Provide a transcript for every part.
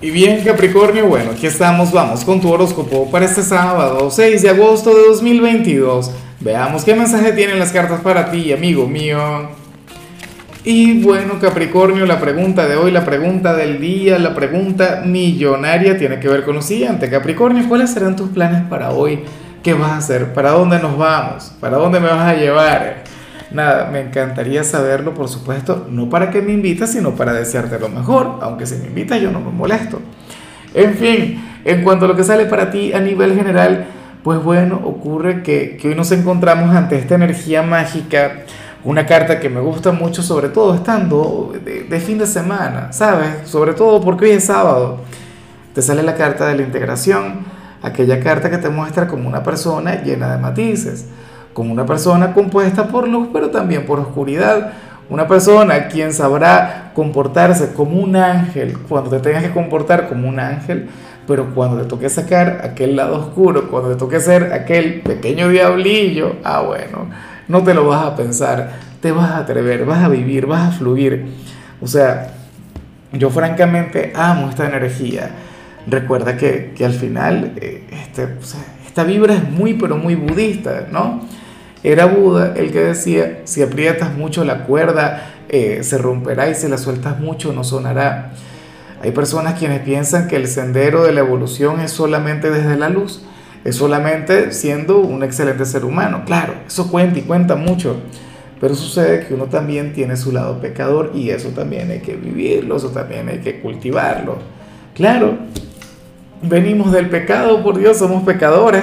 Y bien Capricornio, bueno, aquí estamos, vamos con tu horóscopo para este sábado 6 de agosto de 2022. Veamos qué mensaje tienen las cartas para ti, amigo mío. Y bueno Capricornio, la pregunta de hoy, la pregunta del día, la pregunta millonaria tiene que ver con lo siguiente. Capricornio, ¿cuáles serán tus planes para hoy? ¿Qué vas a hacer? ¿Para dónde nos vamos? ¿Para dónde me vas a llevar? Nada, me encantaría saberlo, por supuesto, no para que me invites, sino para desearte lo mejor, aunque si me invitas yo no me molesto. En fin, en cuanto a lo que sale para ti a nivel general, pues bueno, ocurre que, hoy nos encontramos ante esta energía mágica, una carta que me gusta mucho, sobre todo estando de, de fin de semana, ¿sabes? Sobre todo porque hoy es sábado. Te sale la carta de la integración, aquella carta que te muestra como una persona llena de matices como una persona compuesta por luz, pero también por oscuridad. Una persona quien sabrá comportarse como un ángel cuando te tengas que comportar como un ángel, pero cuando te toque sacar aquel lado oscuro, cuando te toque ser aquel pequeño diablillo, ah bueno, no te lo vas a pensar, te vas a atrever, vas a vivir, vas a fluir. O sea, yo francamente amo esta energía. Recuerda que, que al final eh, este, esta vibra es muy, pero muy budista, ¿no? Era Buda el que decía, si aprietas mucho la cuerda, eh, se romperá y si la sueltas mucho no sonará. Hay personas quienes piensan que el sendero de la evolución es solamente desde la luz, es solamente siendo un excelente ser humano. Claro, eso cuenta y cuenta mucho, pero sucede que uno también tiene su lado pecador y eso también hay que vivirlo, eso también hay que cultivarlo. Claro, venimos del pecado, por Dios, somos pecadores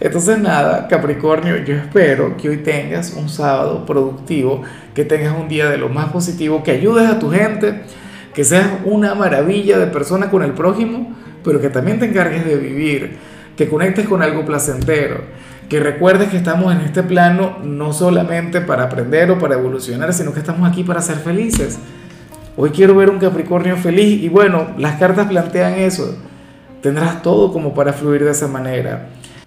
entonces nada, Capricornio, yo espero que hoy tengas un sábado productivo, que tengas un día de lo más positivo, que ayudes a tu gente, que seas una maravilla de persona con el prójimo, pero que también te encargues de vivir, que conectes con algo placentero, que recuerdes que estamos en este plano no solamente para aprender o para evolucionar, sino que estamos aquí para ser felices. Hoy quiero ver un Capricornio feliz y bueno, las cartas plantean eso. Tendrás todo como para fluir de esa manera.